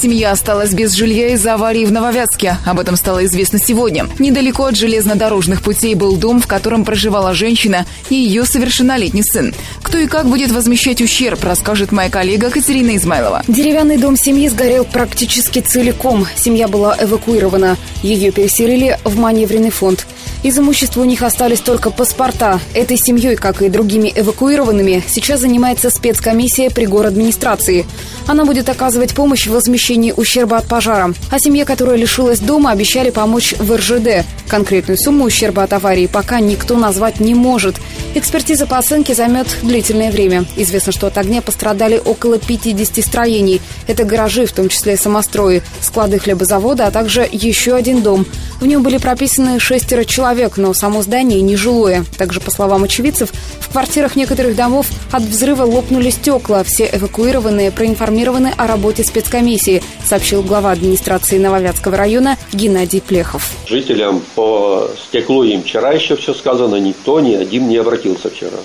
Семья осталась без жилья из-за аварии в Нововятске. Об этом стало известно сегодня. Недалеко от железнодорожных путей был дом, в котором проживала женщина и ее совершеннолетний сын. Кто и как будет возмещать ущерб, расскажет моя коллега Катерина Измайлова. Деревянный дом семьи сгорел практически целиком. Семья была эвакуирована. Ее переселили в маневренный фонд. Из имущества у них остались только паспорта. Этой семьей, как и другими эвакуированными, сейчас занимается спецкомиссия при администрации. Она будет оказывать помощь в возмещении ущерба от пожара. А семье, которая лишилась дома, обещали помочь в РЖД. Конкретную сумму ущерба от аварии пока никто назвать не может. Экспертиза по оценке займет длительное время. Известно, что от огня пострадали около 50 строений. Это гаражи, в том числе самострои, склады хлебозавода, а также еще один дом. В нем были прописаны шестеро человек, но само здание нежилое. Также, по словам очевидцев, в квартирах некоторых домов от взрыва лопнули стекла. Все эвакуированные проинформированы о работе спецкомиссии, сообщил глава администрации Нововятского района Геннадий Плехов. Жителям по стеклу им вчера еще все сказано, никто ни один не обратился вчера.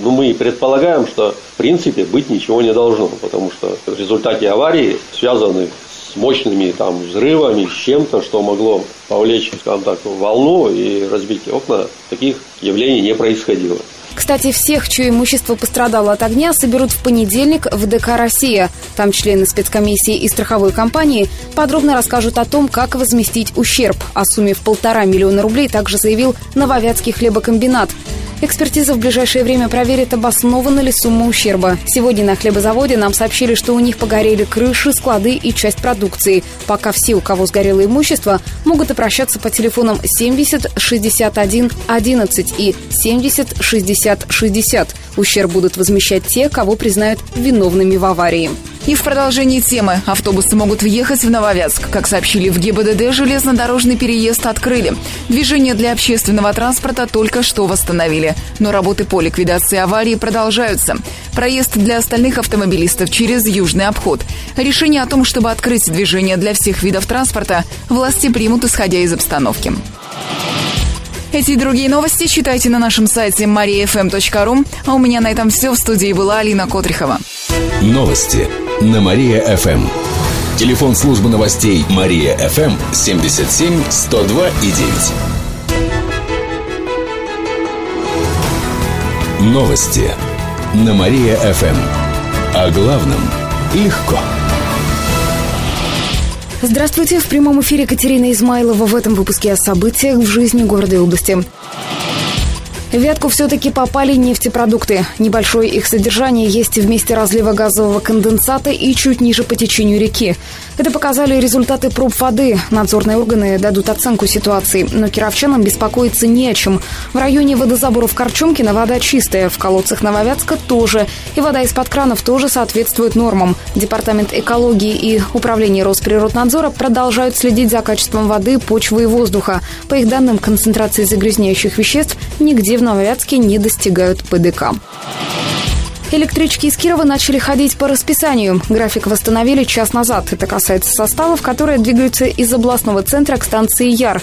Ну, мы предполагаем, что в принципе быть ничего не должно, потому что в результате аварии, связанных с мощными там взрывами, с чем-то, что могло повлечь, скажем так, волну и разбить окна, таких явлений не происходило. Кстати, всех, чье имущество пострадало от огня, соберут в понедельник в ДК «Россия». Там члены спецкомиссии и страховой компании подробно расскажут о том, как возместить ущерб. О сумме в полтора миллиона рублей также заявил Нововятский хлебокомбинат. Экспертиза в ближайшее время проверит, обоснована ли сумма ущерба. Сегодня на хлебозаводе нам сообщили, что у них погорели крыши, склады и часть продукции. Пока все, у кого сгорело имущество, могут обращаться по телефонам 70 61 11 и 70 60 60. Ущерб будут возмещать те, кого признают виновными в аварии. И в продолжении темы автобусы могут въехать в Нововятск. Как сообщили в ГИБДД, железнодорожный переезд открыли. Движение для общественного транспорта только что восстановили. Но работы по ликвидации аварии продолжаются. Проезд для остальных автомобилистов через южный обход. Решение о том, чтобы открыть движение для всех видов транспорта, власти примут, исходя из обстановки. Эти и другие новости читайте на нашем сайте mariafm.ru. А у меня на этом все. В студии была Алина Котрихова. Новости на Мария-ФМ. Телефон службы новостей Мария-ФМ 77 102 и 9. Новости на Мария-ФМ. О главном легко. Здравствуйте, в прямом эфире Катерина Измайлова в этом выпуске о событиях в жизни города и области. В Вятку все-таки попали нефтепродукты. Небольшое их содержание есть в месте разлива газового конденсата и чуть ниже по течению реки. Это показали результаты проб воды. Надзорные органы дадут оценку ситуации. Но кировчанам беспокоиться не о чем. В районе водозаборов Корчумкина вода чистая. В колодцах Нововятска тоже. И вода из-под кранов тоже соответствует нормам. Департамент экологии и Управление Росприроднадзора продолжают следить за качеством воды, почвы и воздуха. По их данным, концентрации загрязняющих веществ нигде в Нововятске не достигают ПДК. Электрички из Кирова начали ходить по расписанию. График восстановили час назад. Это касается составов, которые двигаются из областного центра к станции Яр.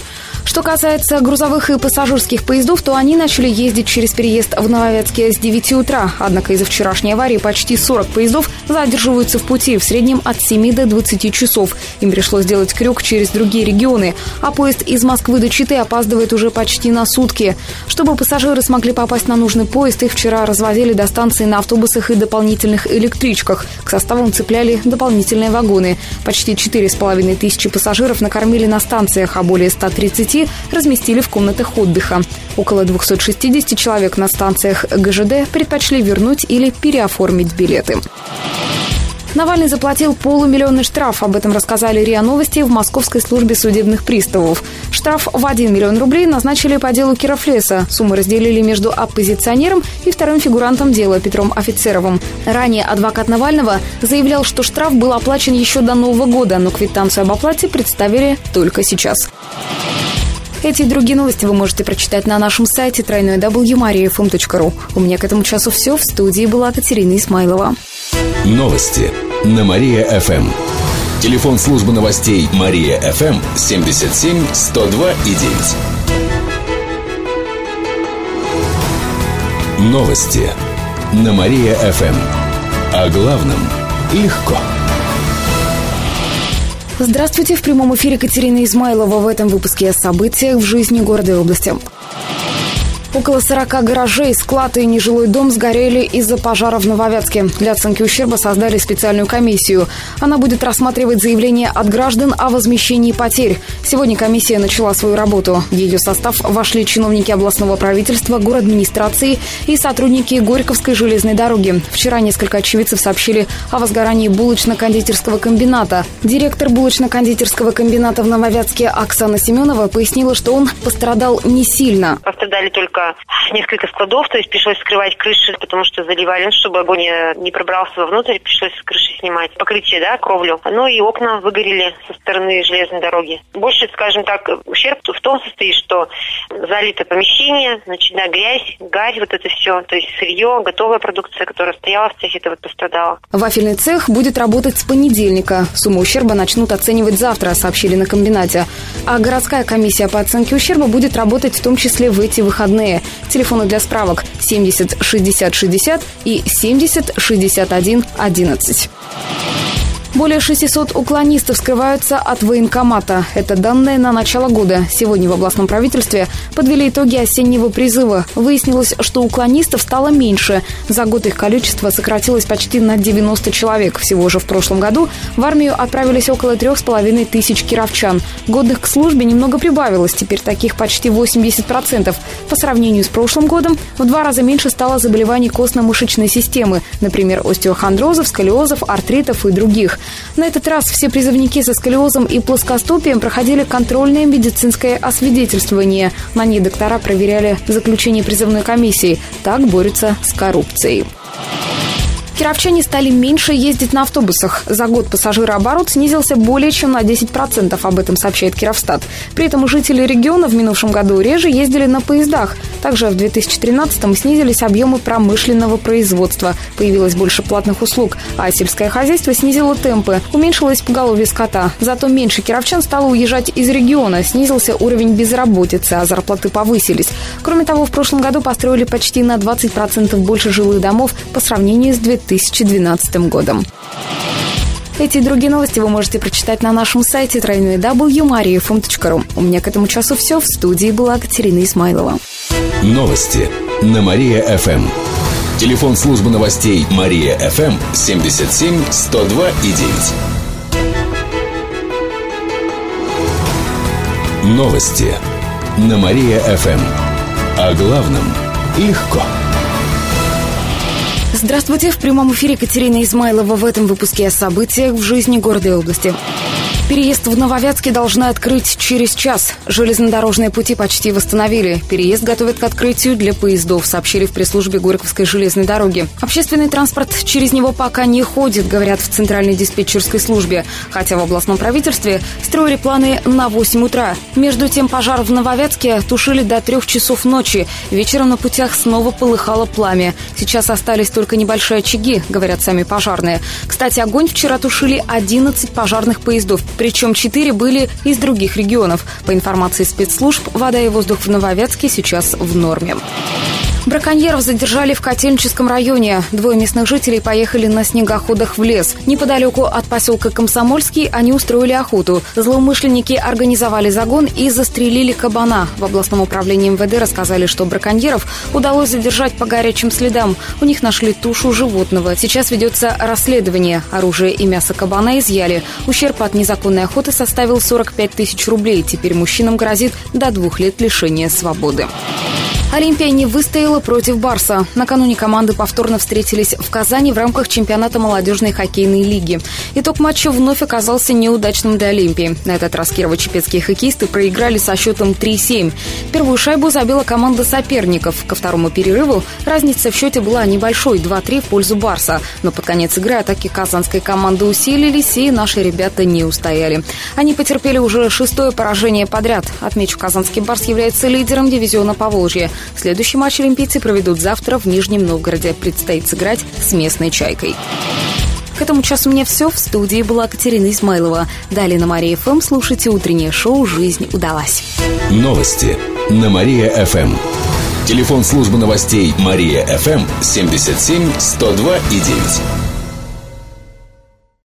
Что касается грузовых и пассажирских поездов, то они начали ездить через переезд в Нововятске с 9 утра. Однако из-за вчерашней аварии почти 40 поездов задерживаются в пути в среднем от 7 до 20 часов. Им пришлось сделать крюк через другие регионы. А поезд из Москвы до Читы опаздывает уже почти на сутки. Чтобы пассажиры смогли попасть на нужный поезд, их вчера развозили до станции на автобус автобусах и дополнительных электричках. К составам цепляли дополнительные вагоны. Почти 4,5 тысячи пассажиров накормили на станциях, а более 130 разместили в комнатах отдыха. Около 260 человек на станциях ГЖД предпочли вернуть или переоформить билеты. Навальный заплатил полумиллионный штраф. Об этом рассказали РИА Новости в Московской службе судебных приставов. Штраф в 1 миллион рублей назначили по делу Кировлеса. Сумму разделили между оппозиционером и вторым фигурантом дела Петром Офицеровым. Ранее адвокат Навального заявлял, что штраф был оплачен еще до Нового года, но квитанцию об оплате представили только сейчас. Эти и другие новости вы можете прочитать на нашем сайте www.mariafm.ru. У меня к этому часу все. В студии была Катерина Исмайлова. Новости на Мария-ФМ. Телефон службы новостей Мария ФМ 77 102 и 9. Новости на Мария ФМ. О главном легко. Здравствуйте, в прямом эфире Катерина Измайлова в этом выпуске о событиях в жизни города и области. Около 40 гаражей, склад и нежилой дом сгорели из-за пожара в Нововятске. Для оценки ущерба создали специальную комиссию. Она будет рассматривать заявления от граждан о возмещении потерь. Сегодня комиссия начала свою работу. В ее состав вошли чиновники областного правительства, город администрации и сотрудники Горьковской железной дороги. Вчера несколько очевидцев сообщили о возгорании булочно-кондитерского комбината. Директор булочно-кондитерского комбината в Нововятске Оксана Семенова пояснила, что он пострадал не сильно. Пострадали только несколько складов, то есть пришлось скрывать крыши, потому что заливали, ну, чтобы огонь не пробрался вовнутрь, пришлось крыши снимать покрытие, да, кровлю. Ну и окна выгорели со стороны железной дороги. Больше, скажем так, ущерб в том состоит, что залито помещение, начинает грязь, гарь, вот это все, то есть сырье, готовая продукция, которая стояла в цехе, это вот пострадала. Вафельный цех будет работать с понедельника. Сумму ущерба начнут оценивать завтра, сообщили на комбинате. А городская комиссия по оценке ущерба будет работать в том числе в эти выходные выходные. Телефоны для справок 70 60 60 и 70 61 11. Более 600 уклонистов скрываются от военкомата. Это данные на начало года. Сегодня в областном правительстве подвели итоги осеннего призыва. Выяснилось, что уклонистов стало меньше. За год их количество сократилось почти на 90 человек. Всего же в прошлом году в армию отправились около трех с половиной тысяч кировчан. Годных к службе немного прибавилось. Теперь таких почти 80%. По сравнению с прошлым годом в два раза меньше стало заболеваний костно-мышечной системы. Например, остеохондрозов, сколиозов, артритов и других. На этот раз все призывники со сколиозом и плоскостопием проходили контрольное медицинское освидетельствование. На ней доктора проверяли заключение призывной комиссии. Так борются с коррупцией. Кировчане стали меньше ездить на автобусах. За год пассажирооборот снизился более чем на 10%, об этом сообщает Кировстат. При этом жители региона в минувшем году реже ездили на поездах. Также в 2013-м снизились объемы промышленного производства. Появилось больше платных услуг, а сельское хозяйство снизило темпы. Уменьшилось поголовье скота. Зато меньше кировчан стало уезжать из региона. Снизился уровень безработицы, а зарплаты повысились. Кроме того, в прошлом году построили почти на 20% больше жилых домов по сравнению с 2000 2012 годом. Эти и другие новости вы можете прочитать на нашем сайте www.mariafm.ru. У меня к этому часу все. В студии была Катерина Исмайлова. Новости на Мария-ФМ. Телефон службы новостей Мария-ФМ 77 102 и 9. Новости на Мария-ФМ. О главном легко. Здравствуйте, в прямом эфире Катерина Измайлова в этом выпуске о событиях в жизни города и области. Переезд в Нововятске должны открыть через час. Железнодорожные пути почти восстановили. Переезд готовят к открытию для поездов, сообщили в пресс-службе Горьковской железной дороги. Общественный транспорт через него пока не ходит, говорят в Центральной диспетчерской службе. Хотя в областном правительстве строили планы на 8 утра. Между тем пожар в Нововятске тушили до трех часов ночи. Вечером на путях снова полыхало пламя. Сейчас остались только небольшие очаги, говорят сами пожарные. Кстати, огонь вчера тушили 11 пожарных поездов причем четыре были из других регионов. По информации спецслужб, вода и воздух в Нововятске сейчас в норме. Браконьеров задержали в Котельническом районе. Двое местных жителей поехали на снегоходах в лес. Неподалеку от поселка Комсомольский они устроили охоту. Злоумышленники организовали загон и застрелили кабана. В областном управлении МВД рассказали, что браконьеров удалось задержать по горячим следам. У них нашли тушу животного. Сейчас ведется расследование. Оружие и мясо кабана изъяли. Ущерб от незаконной охоты составил 45 тысяч рублей. Теперь мужчинам грозит до двух лет лишения свободы. Олимпия не выстояла против Барса. Накануне команды повторно встретились в Казани в рамках чемпионата молодежной хоккейной лиги. Итог матча вновь оказался неудачным для Олимпии. На этот раз кирово-чепецкие хоккеисты проиграли со счетом 3-7. Первую шайбу забила команда соперников. Ко второму перерыву разница в счете была небольшой – 2-3 в пользу Барса. Но под конец игры атаки казанской команды усилились, и наши ребята не устояли. Они потерпели уже шестое поражение подряд. Отмечу, казанский Барс является лидером дивизиона Поволжья. Следующий матч олимпийцы проведут завтра в Нижнем Новгороде. Предстоит сыграть с местной «Чайкой». К этому часу меня все. В студии была Катерина Измайлова. Далее на Мария ФМ слушайте утреннее шоу «Жизнь удалась». Новости на Мария ФМ. Телефон службы новостей Мария ФМ 77 102 и 9.